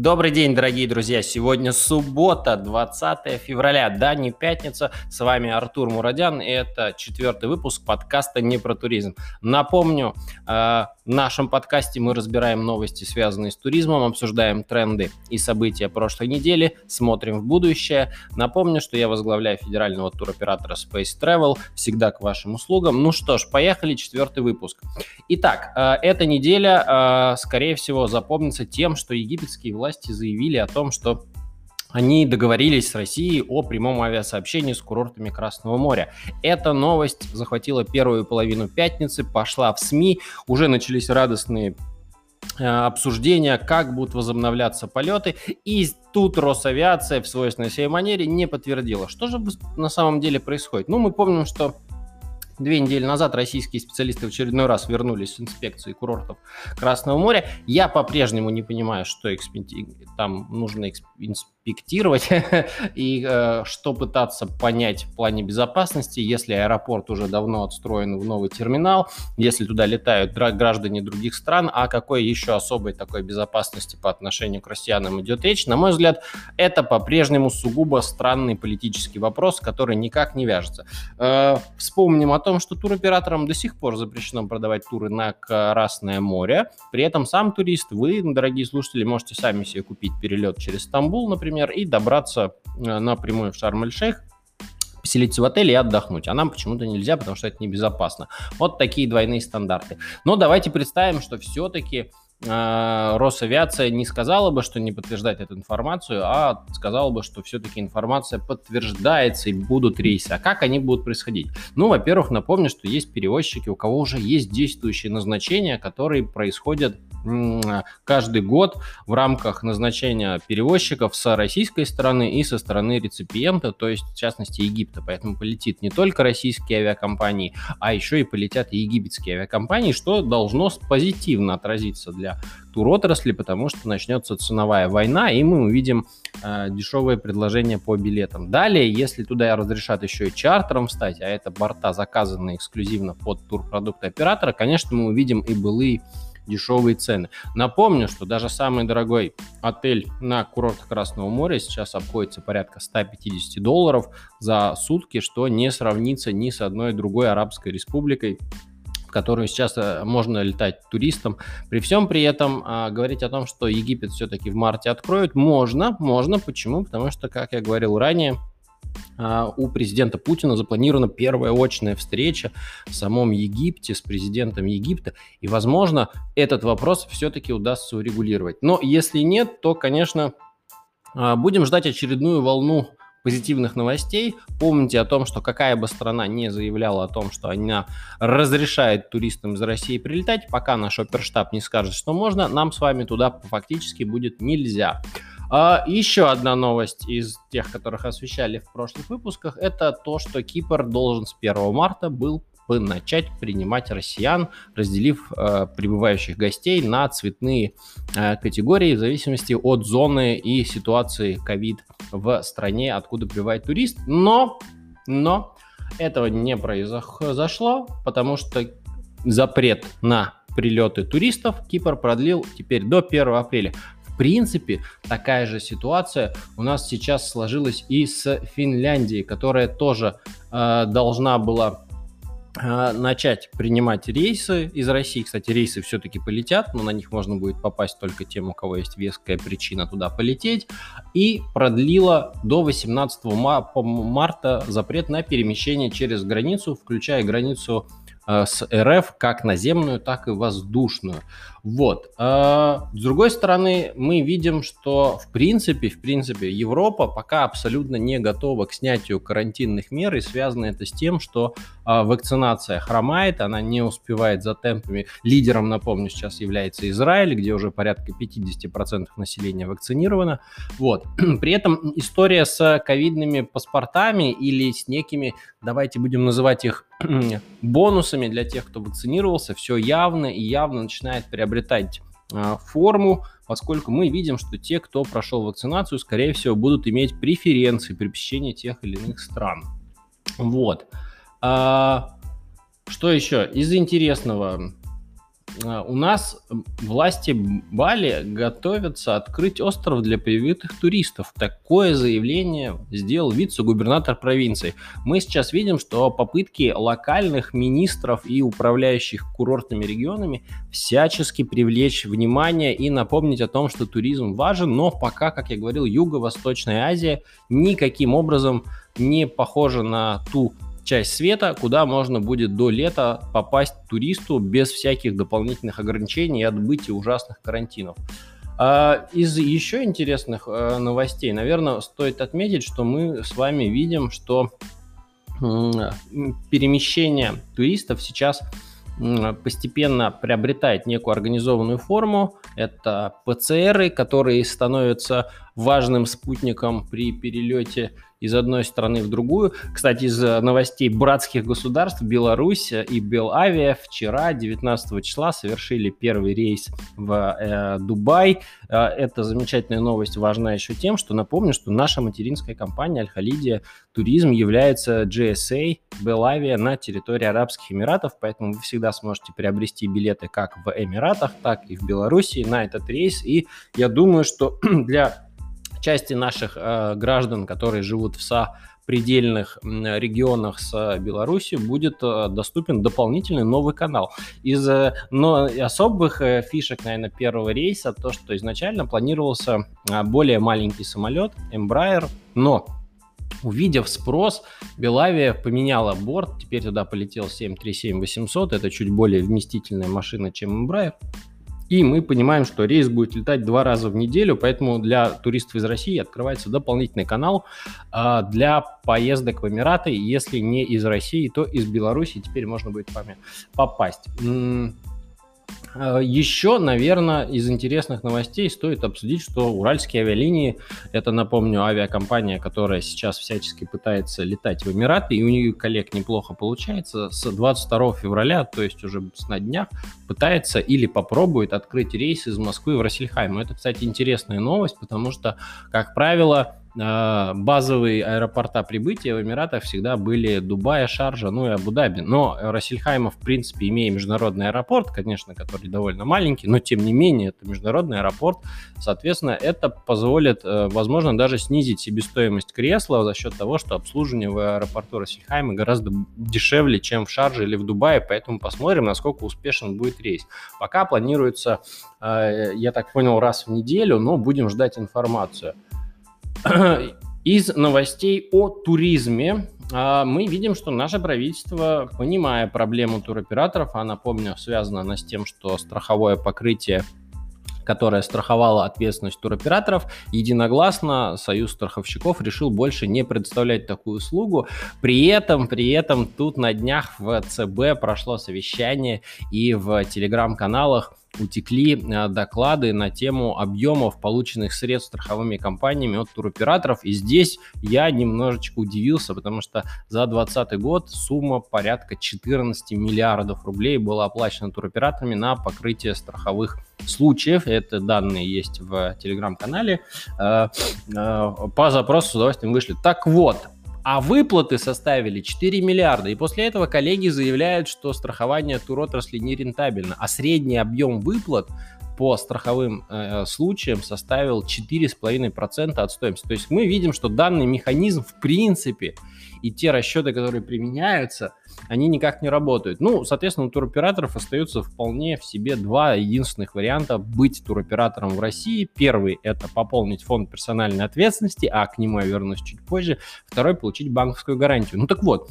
Добрый день, дорогие друзья! Сегодня суббота, 20 февраля, да, не пятница. С вами Артур Мурадян, и это четвертый выпуск подкаста «Не про туризм». Напомню, э, в нашем подкасте мы разбираем новости, связанные с туризмом, обсуждаем тренды и события прошлой недели, смотрим в будущее. Напомню, что я возглавляю федерального туроператора Space Travel, всегда к вашим услугам. Ну что ж, поехали, четвертый выпуск. Итак, э, эта неделя, э, скорее всего, запомнится тем, что египетские власти заявили о том, что они договорились с Россией о прямом авиасообщении с курортами Красного моря. Эта новость захватила первую половину пятницы, пошла в СМИ, уже начались радостные э, обсуждения, как будут возобновляться полеты, и тут Росавиация в свойственной своей манере не подтвердила. Что же на самом деле происходит? Ну, мы помним, что Две недели назад российские специалисты в очередной раз вернулись с инспекции курортов Красного моря. Я по-прежнему не понимаю, что там нужно инспектировать и э, что пытаться понять в плане безопасности, если аэропорт уже давно отстроен в новый терминал, если туда летают граждане других стран, а какой еще особой такой безопасности по отношению к россиянам идет речь, на мой взгляд, это по-прежнему сугубо странный политический вопрос, который никак не вяжется. Э, вспомним о том, что туроператорам до сих пор запрещено продавать туры на Красное море. При этом сам турист, вы, дорогие слушатели, можете сами себе купить перелет через Стамбул, например, и добраться э, напрямую в Шарм-эль-Шейх, поселиться в отеле и отдохнуть. А нам почему-то нельзя, потому что это небезопасно. Вот такие двойные стандарты. Но давайте представим, что все-таки э, Росавиация не сказала бы, что не подтверждает эту информацию, а сказала бы, что все-таки информация подтверждается и будут рейсы. А как они будут происходить? Ну, во-первых, напомню, что есть перевозчики, у кого уже есть действующие назначения, которые происходят каждый год в рамках назначения перевозчиков с российской стороны и со стороны реципиента, то есть в частности Египта. Поэтому полетит не только российские авиакомпании, а еще и полетят и египетские авиакомпании, что должно позитивно отразиться для туротрасли, потому что начнется ценовая война, и мы увидим э, дешевые предложения по билетам. Далее, если туда разрешат еще и чартером стать, а это борта, заказанные эксклюзивно под турпродукты оператора, конечно, мы увидим и былые дешевые цены. Напомню, что даже самый дорогой отель на курортах Красного моря сейчас обходится порядка 150 долларов за сутки, что не сравнится ни с одной другой арабской республикой, в которую сейчас э, можно летать туристам. При всем при этом а, говорить о том, что Египет все-таки в марте откроют, можно, можно. Почему? Потому что, как я говорил ранее, у президента Путина запланирована первая очная встреча в самом Египте с президентом Египта, и, возможно, этот вопрос все-таки удастся урегулировать. Но если нет, то, конечно, а, будем ждать очередную волну позитивных новостей. Помните о том, что какая бы страна не заявляла о том, что она разрешает туристам из России прилетать, пока наш оперштаб не скажет, что можно, нам с вами туда фактически будет нельзя. А, еще одна новость из тех, которых освещали в прошлых выпусках, это то, что Кипр должен с 1 марта был бы начать принимать россиян, разделив э, прибывающих гостей на цветные э, категории в зависимости от зоны и ситуации ковид в стране, откуда прибывает турист. Но, но этого не произошло, потому что запрет на прилеты туристов Кипр продлил теперь до 1 апреля принципе, такая же ситуация у нас сейчас сложилась и с Финляндией, которая тоже э, должна была э, начать принимать рейсы из России. Кстати, рейсы все-таки полетят, но на них можно будет попасть только тем, у кого есть веская причина туда полететь. И продлила до 18 марта запрет на перемещение через границу, включая границу с РФ как наземную, так и воздушную. Вот. А, с другой стороны, мы видим, что в принципе, в принципе, Европа пока абсолютно не готова к снятию карантинных мер, и связано это с тем, что а, вакцинация хромает, она не успевает за темпами. Лидером, напомню, сейчас является Израиль, где уже порядка 50% населения вакцинировано. Вот. При этом история с ковидными паспортами или с некими, давайте будем называть их бонусами для тех, кто вакцинировался, все явно и явно начинает приобретать а, форму, поскольку мы видим, что те, кто прошел вакцинацию, скорее всего, будут иметь преференции при посещении тех или иных стран. Вот. А, что еще? Из интересного у нас власти Бали готовятся открыть остров для привитых туристов. Такое заявление сделал вице-губернатор провинции. Мы сейчас видим, что попытки локальных министров и управляющих курортными регионами всячески привлечь внимание и напомнить о том, что туризм важен, но пока, как я говорил, Юго-Восточная Азия никаким образом не похожа на ту часть света, куда можно будет до лета попасть туристу без всяких дополнительных ограничений и отбытия ужасных карантинов. А, из еще интересных э, новостей, наверное, стоит отметить, что мы с вами видим, что перемещение туристов сейчас постепенно приобретает некую организованную форму. Это ПЦРы, которые становятся важным спутником при перелете из одной страны в другую. Кстати, из э, новостей братских государств Беларусь и Белавиа вчера, 19 числа, совершили первый рейс в э, Дубай. Э, эта замечательная новость важна еще тем, что напомню, что наша материнская компания Аль-Халидия Туризм является GSA Белавия на территории Арабских Эмиратов, поэтому вы всегда сможете приобрести билеты как в Эмиратах, так и в Беларуси на этот рейс. И я думаю, что для части наших э, граждан, которые живут в СА предельных регионах с Беларусью будет э, доступен дополнительный новый канал. Из э, но особых э, фишек, наверное, первого рейса то, что изначально планировался более маленький самолет Embraer, но Увидев спрос, Белавия поменяла борт, теперь туда полетел 737-800, это чуть более вместительная машина, чем Embraer. И мы понимаем, что рейс будет летать два раза в неделю, поэтому для туристов из России открывается дополнительный канал э, для поездок в Эмираты. Если не из России, то из Беларуси теперь можно будет попасть. Э, Еще, наверное, из интересных новостей стоит обсудить, что Уральские авиалинии, это, напомню, авиакомпания, которая сейчас всячески пытается летать в Эмираты, и у нее коллег неплохо получается, с 22 февраля, то есть уже на днях, пытается или попробует открыть рейс из Москвы в Рассельхайм. Это, кстати, интересная новость, потому что, как правило, базовые аэропорта прибытия в Эмиратах всегда были Дубай, Шаржа, ну и Абу-Даби. Но Рассельхайма, в принципе, имея международный аэропорт, конечно, который довольно маленький, но тем не менее это международный аэропорт, соответственно, это позволит, э, возможно, даже снизить себестоимость кресла за счет того, что обслуживание в аэропорту Рассельхайма гораздо дешевле, чем в Шарже или в Дубае, поэтому посмотрим, насколько успешен будет рейс. Пока планируется, э, я так понял, раз в неделю, но будем ждать информацию. Из новостей о туризме а, мы видим, что наше правительство, понимая проблему туроператоров, а напомню, связана она с тем, что страховое покрытие которое страховало ответственность туроператоров, единогласно Союз страховщиков решил больше не предоставлять такую услугу. При этом, при этом тут на днях в ЦБ прошло совещание и в телеграм-каналах утекли э, доклады на тему объемов полученных средств страховыми компаниями от туроператоров. И здесь я немножечко удивился, потому что за 2020 год сумма порядка 14 миллиардов рублей была оплачена туроператорами на покрытие страховых случаев. Это данные есть в телеграм-канале. Э, э, по запросу с удовольствием вышли. Так вот, а выплаты составили 4 миллиарда. И после этого коллеги заявляют, что страхование туротрасли не рентабельно, а средний объем выплат по страховым э, случаям составил 4,5% от стоимости. То есть мы видим, что данный механизм в принципе и те расчеты, которые применяются, они никак не работают. Ну, соответственно, у туроператоров остается вполне в себе два единственных варианта быть туроператором в России. Первый – это пополнить фонд персональной ответственности, а к нему я вернусь чуть позже. Второй – получить банковскую гарантию. Ну так вот,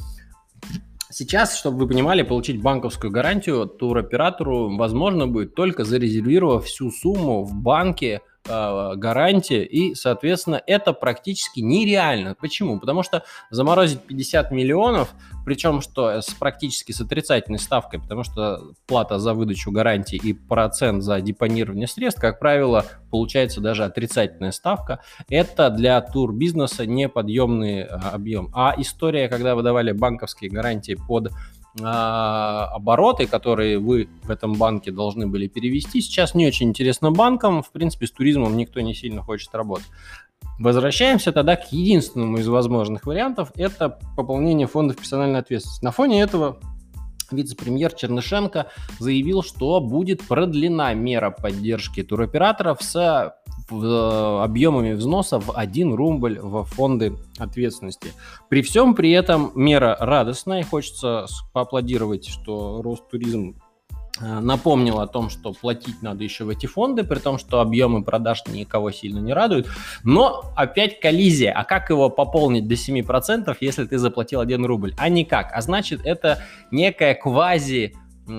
Сейчас, чтобы вы понимали, получить банковскую гарантию туроператору возможно будет только зарезервировав всю сумму в банке э, гарантия, и, соответственно, это практически нереально. Почему? Потому что заморозить 50 миллионов, причем что с практически с отрицательной ставкой, потому что плата за выдачу гарантии и процент за депонирование средств, как правило, получается даже отрицательная ставка, это для турбизнеса неподъемный э, объем. А история, когда выдавали банковские гарантии под обороты, которые вы в этом банке должны были перевести, сейчас не очень интересно банкам. В принципе, с туризмом никто не сильно хочет работать. Возвращаемся тогда к единственному из возможных вариантов. Это пополнение фондов персональной ответственности. На фоне этого вице-премьер Чернышенко заявил, что будет продлена мера поддержки туроператоров с э, объемами взноса в 1 рубль в фонды ответственности. При всем при этом мера радостная, и хочется поаплодировать, что Ростуризм Э, напомнил о том, что платить надо еще в эти фонды, при том, что объемы продаж никого сильно не радуют. Но опять коллизия. А как его пополнить до 7%, если ты заплатил 1 рубль? А никак. А значит, это некая квази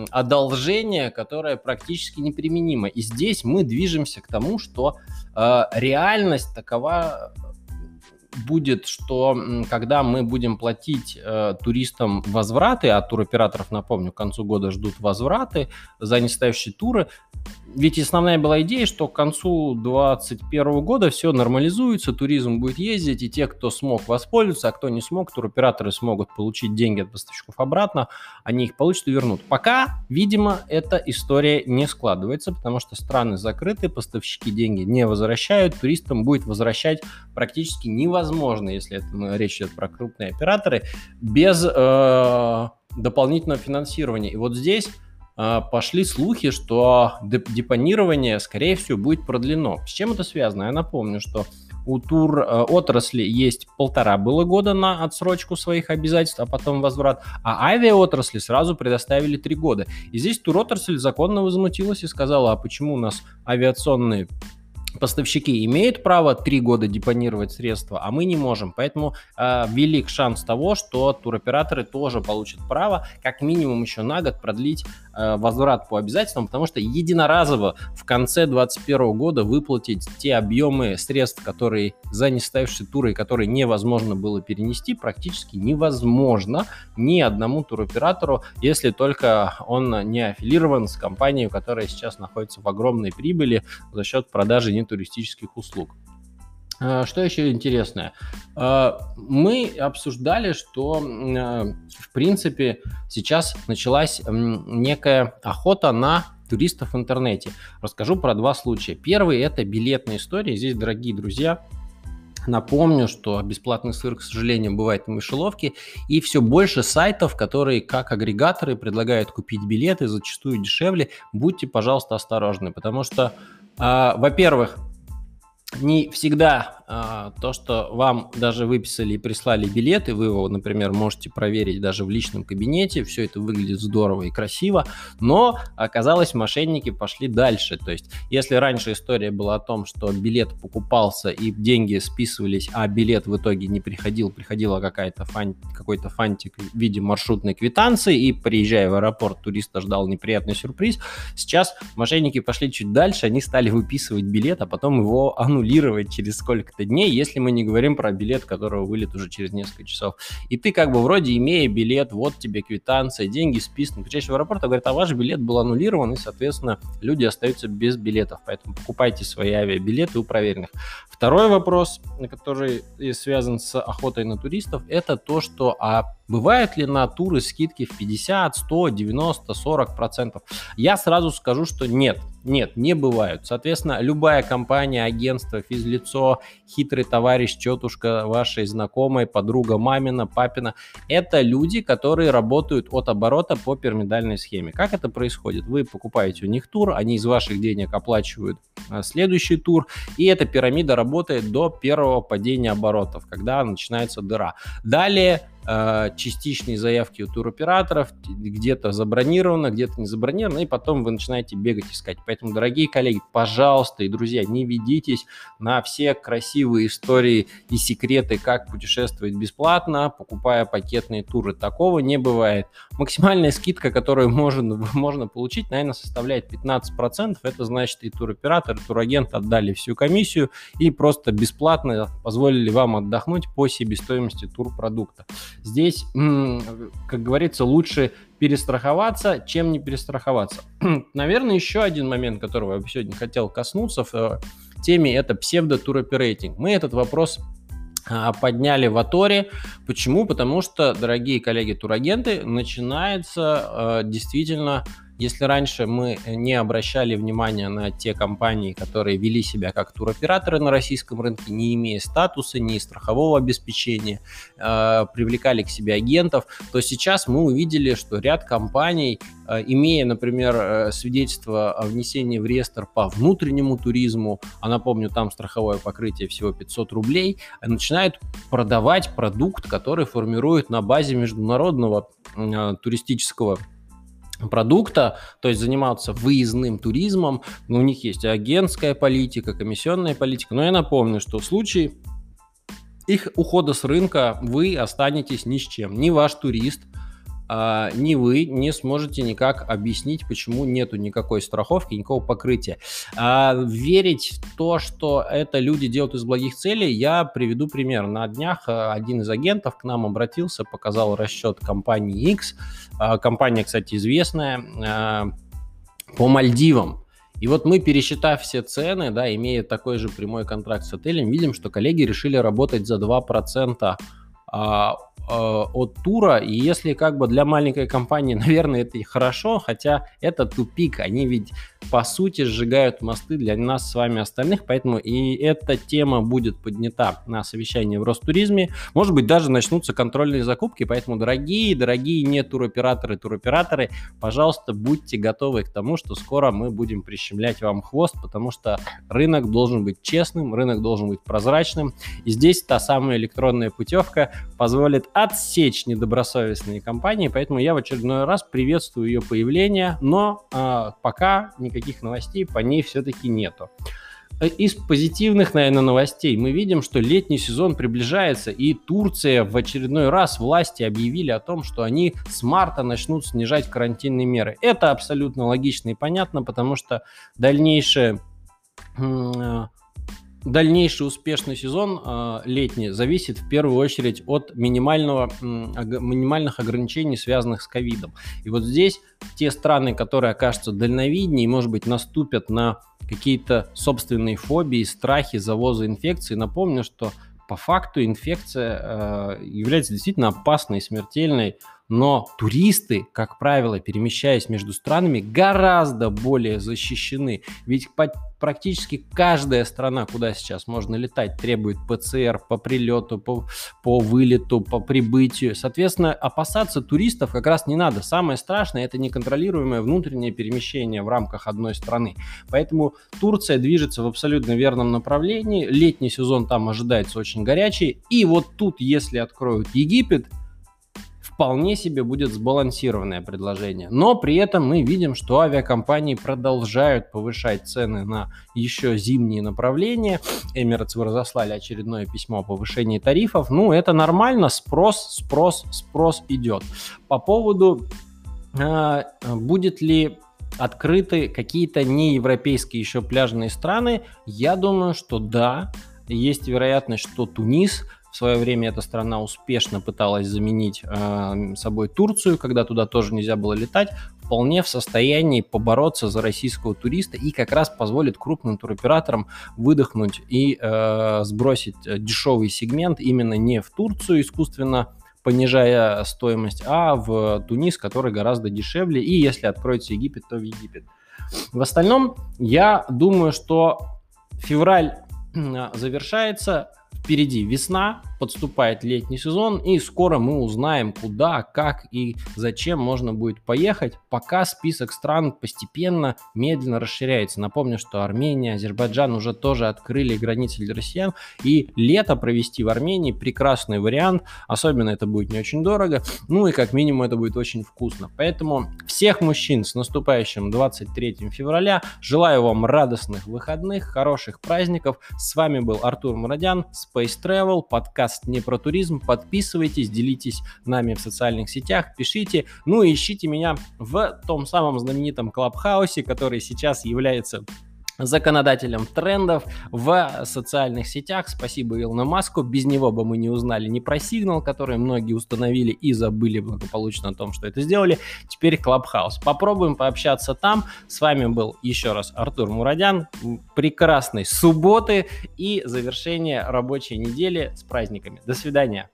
одолжение, которое практически неприменимо. И здесь мы движемся к тому, что э, реальность такова будет, что когда мы будем платить э, туристам возвраты, а туроператоров, напомню, к концу года ждут возвраты за нестоящие туры, ведь основная была идея, что к концу 2021 года все нормализуется, туризм будет ездить, и те, кто смог воспользоваться, а кто не смог, туроператоры смогут получить деньги от поставщиков обратно, они их получат и вернут. Пока, видимо, эта история не складывается, потому что страны закрыты, поставщики деньги не возвращают, туристам будет возвращать практически невозможно, если это речь идет про крупные операторы, без э, дополнительного финансирования. И вот здесь а, пошли слухи, что депонирование, скорее всего, будет продлено. С чем это связано? Я напомню, что у тур э, отрасли есть полтора было года на отсрочку своих обязательств, а потом возврат, а авиаотрасли сразу предоставили три года. И здесь тур отрасль законно возмутилась и сказала, а почему у нас авиационные поставщики имеют право три года депонировать средства, а мы не можем. Поэтому э, велик шанс того, что туроператоры тоже получат право как минимум еще на год продлить э, возврат по обязательствам, потому что единоразово в конце 2021 года выплатить те объемы средств, которые за неставшие туры, которые невозможно было перенести, практически невозможно ни одному туроператору, если только он не аффилирован с компанией, которая сейчас находится в огромной прибыли за счет продажи туристических услуг. А, что еще интересное? А, мы обсуждали, что, а, в принципе, сейчас началась некая охота на туристов в интернете. Расскажу про два случая. Первый – это билетная история. Здесь, дорогие друзья, Напомню, что бесплатный сыр, к сожалению, бывает в мышеловке, и все больше сайтов, которые как агрегаторы предлагают купить билеты, зачастую дешевле. Будьте, пожалуйста, осторожны, потому что во-первых, не всегда а, то, что вам даже выписали и прислали билеты, вы его, например, можете проверить даже в личном кабинете, все это выглядит здорово и красиво, но оказалось, мошенники пошли дальше. То есть, если раньше история была о том, что билет покупался и деньги списывались, а билет в итоге не приходил, приходила какая-то фан... какой-то фантик в виде маршрутной квитанции, и приезжая в аэропорт, туриста ждал неприятный сюрприз, сейчас мошенники пошли чуть дальше, они стали выписывать билет, а потом его аннулировать через сколько-то дней, если мы не говорим про билет, которого вылет уже через несколько часов. И ты как бы вроде имея билет, вот тебе квитанция, деньги списаны, приезжаешь в аэропорт, а говорят, а ваш билет был аннулирован, и, соответственно, люди остаются без билетов. Поэтому покупайте свои авиабилеты у проверенных. Второй вопрос, который связан с охотой на туристов, это то, что а Бывают ли на туры скидки в 50, 100, 90, 40 процентов? Я сразу скажу, что нет. Нет, не бывают. Соответственно, любая компания, агентство, физлицо, хитрый товарищ, тетушка вашей знакомой, подруга мамина, папина, это люди, которые работают от оборота по пирамидальной схеме. Как это происходит? Вы покупаете у них тур, они из ваших денег оплачивают а, следующий тур, и эта пирамида работает до первого падения оборотов, когда начинается дыра. Далее Э, частичные заявки у туроператоров, где-то забронировано, где-то не забронировано, и потом вы начинаете бегать искать. Поэтому, дорогие коллеги, пожалуйста, и друзья, не ведитесь на все красивые истории и секреты, как путешествовать бесплатно, покупая пакетные туры. Такого не бывает. Максимальная скидка, которую можно, можно получить, наверное, составляет 15%. Это значит, и туроператор, и турагент отдали всю комиссию и просто бесплатно позволили вам отдохнуть по себестоимости турпродукта. Здесь, как говорится, лучше перестраховаться, чем не перестраховаться. Наверное, еще один момент, которого я сегодня хотел коснуться в э, теме, это псевдотуроперейтинг. Мы этот вопрос а, подняли в Аторе. Почему? Потому что, дорогие коллеги турагенты, начинается э, действительно Если раньше мы не обращали внимания на те компании, которые вели себя как туроператоры на российском рынке, не имея статуса, ни страхового обеспечения, э, привлекали к себе агентов, то сейчас мы увидели, что ряд компаний, э, имея, например, э, свидетельство о внесении в реестр по внутреннему туризму, а напомню, там страховое покрытие всего 500 рублей, начинают продавать продукт, который формирует на базе международного туристического продукта, то есть заниматься выездным туризмом. Но у них есть агентская политика, комиссионная политика. Но я напомню, что в случае их ухода с рынка вы останетесь ни с чем. Ни ваш турист, ни вы не сможете никак объяснить, почему нету никакой страховки, никакого покрытия. А, верить в то, что это люди делают из благих целей, я приведу пример. На днях а, один из агентов к нам обратился, показал расчет компании X. А, компания, кстати, известная а, по Мальдивам. И вот мы, пересчитав все цены, да, имея такой же прямой контракт с отелем, видим, что коллеги решили работать за 2% а, а, от тура, и если как бы для маленькой компании, наверное, это и хорошо, хотя это тупик, они ведь по сути сжигают мосты для нас с вами остальных, поэтому и эта тема будет поднята на совещании в Ростуризме, может быть даже начнутся контрольные закупки, поэтому дорогие, дорогие не туроператоры, туроператоры, пожалуйста, будьте готовы к тому, что скоро мы будем прищемлять вам хвост, потому что рынок должен быть честным, рынок должен быть прозрачным, и здесь та самая электронная путевка позволит отсечь недобросовестные компании, поэтому я в очередной раз приветствую ее появление, но э, пока никаких новостей по ней все-таки нету. Э, из позитивных, наверное, новостей мы видим, что летний сезон приближается, и Турция в очередной раз власти объявили о том, что они с марта начнут снижать карантинные меры. Это абсолютно логично и понятно, потому что дальнейшее э, дальнейший успешный сезон э, летний зависит в первую очередь от минимального, минимальных ограничений, связанных с ковидом. И вот здесь те страны, которые окажутся дальновиднее может быть, наступят на какие-то собственные фобии, страхи завоза инфекции, напомню, что по факту инфекция э, является действительно опасной смертельной но туристы, как правило, перемещаясь между странами, гораздо более защищены. Ведь практически каждая страна, куда сейчас можно летать, требует ПЦР по прилету, по, по вылету, по прибытию. Соответственно, опасаться туристов как раз не надо. Самое страшное – это неконтролируемое внутреннее перемещение в рамках одной страны. Поэтому Турция движется в абсолютно верном направлении. Летний сезон там ожидается очень горячий. И вот тут, если откроют Египет, вполне себе будет сбалансированное предложение. Но при этом мы видим, что авиакомпании продолжают повышать цены на еще зимние направления. Эмиратс вы разослали очередное письмо о повышении тарифов. Ну, это нормально, спрос, спрос, спрос идет. По поводу э, будет ли открыты какие-то неевропейские еще пляжные страны, я думаю, что да, есть вероятность, что Тунис – в свое время эта страна успешно пыталась заменить э, собой Турцию, когда туда тоже нельзя было летать, вполне в состоянии побороться за российского туриста и как раз позволит крупным туроператорам выдохнуть и э, сбросить дешевый сегмент именно не в Турцию искусственно понижая стоимость, а в Тунис, который гораздо дешевле, и если откроется Египет, то в Египет. В остальном, я думаю, что февраль завершается, Впереди весна, подступает летний сезон, и скоро мы узнаем, куда, как и зачем можно будет поехать, пока список стран постепенно, медленно расширяется. Напомню, что Армения, Азербайджан уже тоже открыли границы для россиян, и лето провести в Армении прекрасный вариант, особенно это будет не очень дорого, ну и как минимум это будет очень вкусно. Поэтому всех мужчин с наступающим 23 февраля, желаю вам радостных выходных, хороших праздников. С вами был Артур Мурадян, Space Travel, подкаст не про туризм. Подписывайтесь, делитесь нами в социальных сетях, пишите. Ну и ищите меня в том самом знаменитом Клабхаусе, который сейчас является законодателем трендов в социальных сетях. Спасибо Илону Маску. Без него бы мы не узнали ни про сигнал, который многие установили и забыли благополучно о том, что это сделали. Теперь Клабхаус. Попробуем пообщаться там. С вами был еще раз Артур Мурадян. Прекрасной субботы и завершение рабочей недели с праздниками. До свидания.